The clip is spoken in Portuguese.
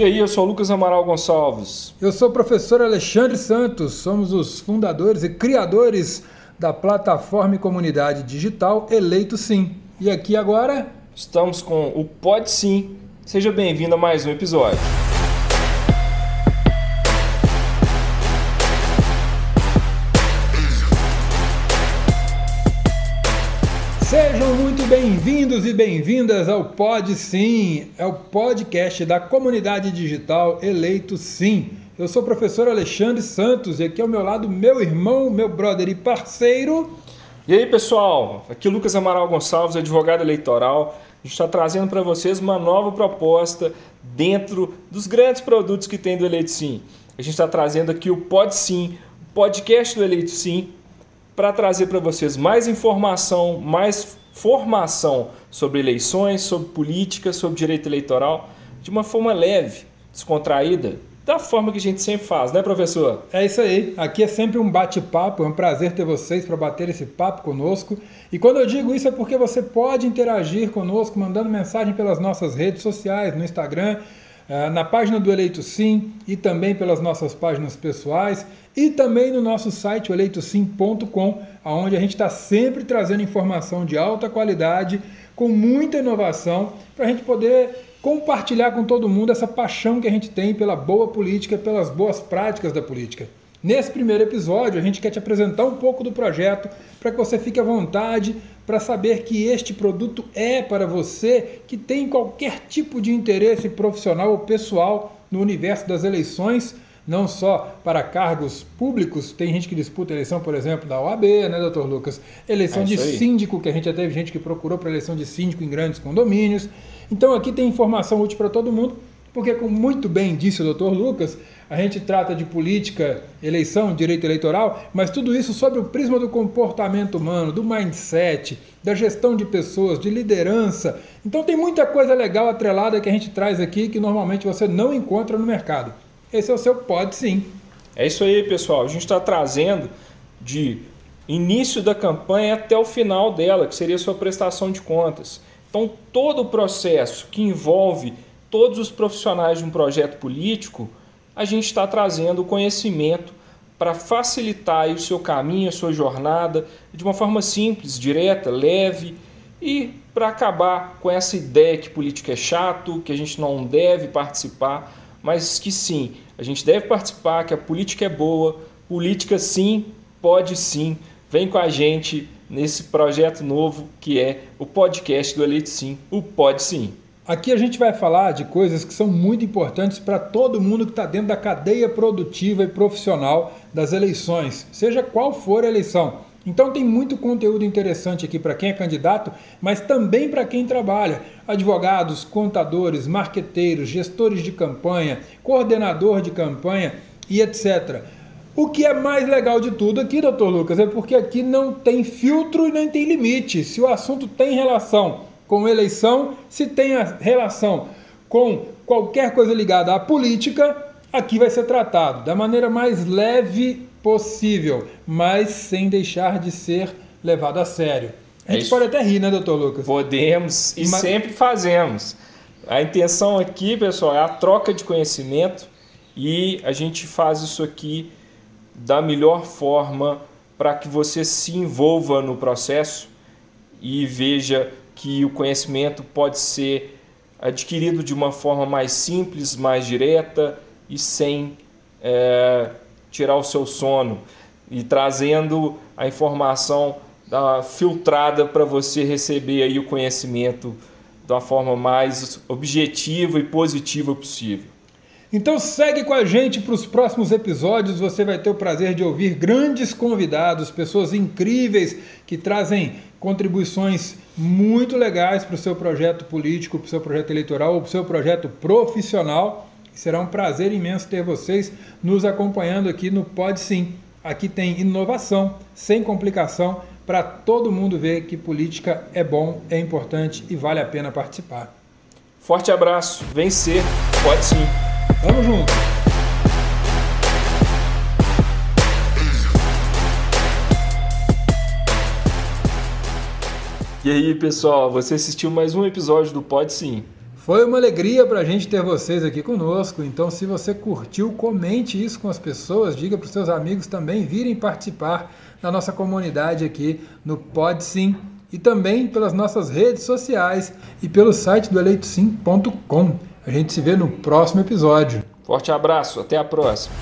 E aí, eu sou o Lucas Amaral Gonçalves. Eu sou o professor Alexandre Santos, somos os fundadores e criadores da plataforma e comunidade digital Eleito Sim. E aqui agora estamos com o Pode Sim. Seja bem-vindo a mais um episódio. Sejam muito bem-vindos e bem-vindas ao Pod Sim, é o podcast da comunidade digital Eleito Sim. Eu sou o professor Alexandre Santos e aqui ao meu lado meu irmão, meu brother e parceiro. E aí pessoal, aqui é Lucas Amaral Gonçalves, advogado eleitoral. A gente está trazendo para vocês uma nova proposta dentro dos grandes produtos que tem do Eleito Sim. A gente está trazendo aqui o Pod Sim, o podcast do Eleito Sim, para trazer para vocês mais informação, mais formação sobre eleições, sobre política, sobre direito eleitoral, de uma forma leve, descontraída, da forma que a gente sempre faz, né, professor? É isso aí. Aqui é sempre um bate-papo, é um prazer ter vocês para bater esse papo conosco. E quando eu digo isso é porque você pode interagir conosco mandando mensagem pelas nossas redes sociais, no Instagram, na página do Eleito Sim e também pelas nossas páginas pessoais e também no nosso site, eleitosim.com, onde a gente está sempre trazendo informação de alta qualidade, com muita inovação, para a gente poder compartilhar com todo mundo essa paixão que a gente tem pela boa política, pelas boas práticas da política. Nesse primeiro episódio, a gente quer te apresentar um pouco do projeto para que você fique à vontade para saber que este produto é para você que tem qualquer tipo de interesse profissional ou pessoal no universo das eleições não só para cargos públicos, tem gente que disputa eleição, por exemplo, da OAB, né, doutor Lucas? Eleição é de síndico, que a gente já teve gente que procurou para eleição de síndico em grandes condomínios. Então aqui tem informação útil para todo mundo, porque, como muito bem disse o doutor Lucas, a gente trata de política, eleição, direito eleitoral, mas tudo isso sob o prisma do comportamento humano, do mindset, da gestão de pessoas, de liderança. Então tem muita coisa legal atrelada que a gente traz aqui que normalmente você não encontra no mercado. Esse é o seu Pode Sim. É isso aí, pessoal. A gente está trazendo de início da campanha até o final dela, que seria a sua prestação de contas. Então, todo o processo que envolve todos os profissionais de um projeto político, a gente está trazendo conhecimento para facilitar o seu caminho, a sua jornada, de uma forma simples, direta, leve e para acabar com essa ideia que política é chato, que a gente não deve participar mas que sim, a gente deve participar, que a política é boa, política sim, pode sim. Vem com a gente nesse projeto novo que é o podcast do Elite Sim, o Pode Sim. Aqui a gente vai falar de coisas que são muito importantes para todo mundo que está dentro da cadeia produtiva e profissional das eleições, seja qual for a eleição. Então tem muito conteúdo interessante aqui para quem é candidato, mas também para quem trabalha. Advogados, contadores, marqueteiros, gestores de campanha, coordenador de campanha e etc. O que é mais legal de tudo aqui, doutor Lucas, é porque aqui não tem filtro e nem tem limite. Se o assunto tem relação com eleição, se tem a relação com qualquer coisa ligada à política, aqui vai ser tratado da maneira mais leve possível, mas sem deixar de ser levado a sério. A gente é pode até rir, né, doutor Lucas? Podemos e mas... sempre fazemos. A intenção aqui, pessoal, é a troca de conhecimento e a gente faz isso aqui da melhor forma para que você se envolva no processo e veja que o conhecimento pode ser adquirido de uma forma mais simples, mais direta e sem é, tirar o seu sono e trazendo a informação da, filtrada para você receber aí o conhecimento da forma mais objetiva e positiva possível. Então segue com a gente para os próximos episódios. Você vai ter o prazer de ouvir grandes convidados, pessoas incríveis que trazem contribuições muito legais para o seu projeto político, para o seu projeto eleitoral ou para o seu projeto profissional. Será um prazer imenso ter vocês nos acompanhando aqui no Pode Sim. Aqui tem inovação, sem complicação, para todo mundo ver que política é bom, é importante e vale a pena participar. Forte abraço, vencer, pode sim. Vamos junto! E aí, pessoal, você assistiu mais um episódio do Pode Sim. Foi uma alegria para a gente ter vocês aqui conosco. Então, se você curtiu, comente isso com as pessoas, diga para os seus amigos também virem participar da nossa comunidade aqui no PodSim e também pelas nossas redes sociais e pelo site do eleitosim.com. A gente se vê no próximo episódio. Forte abraço, até a próxima.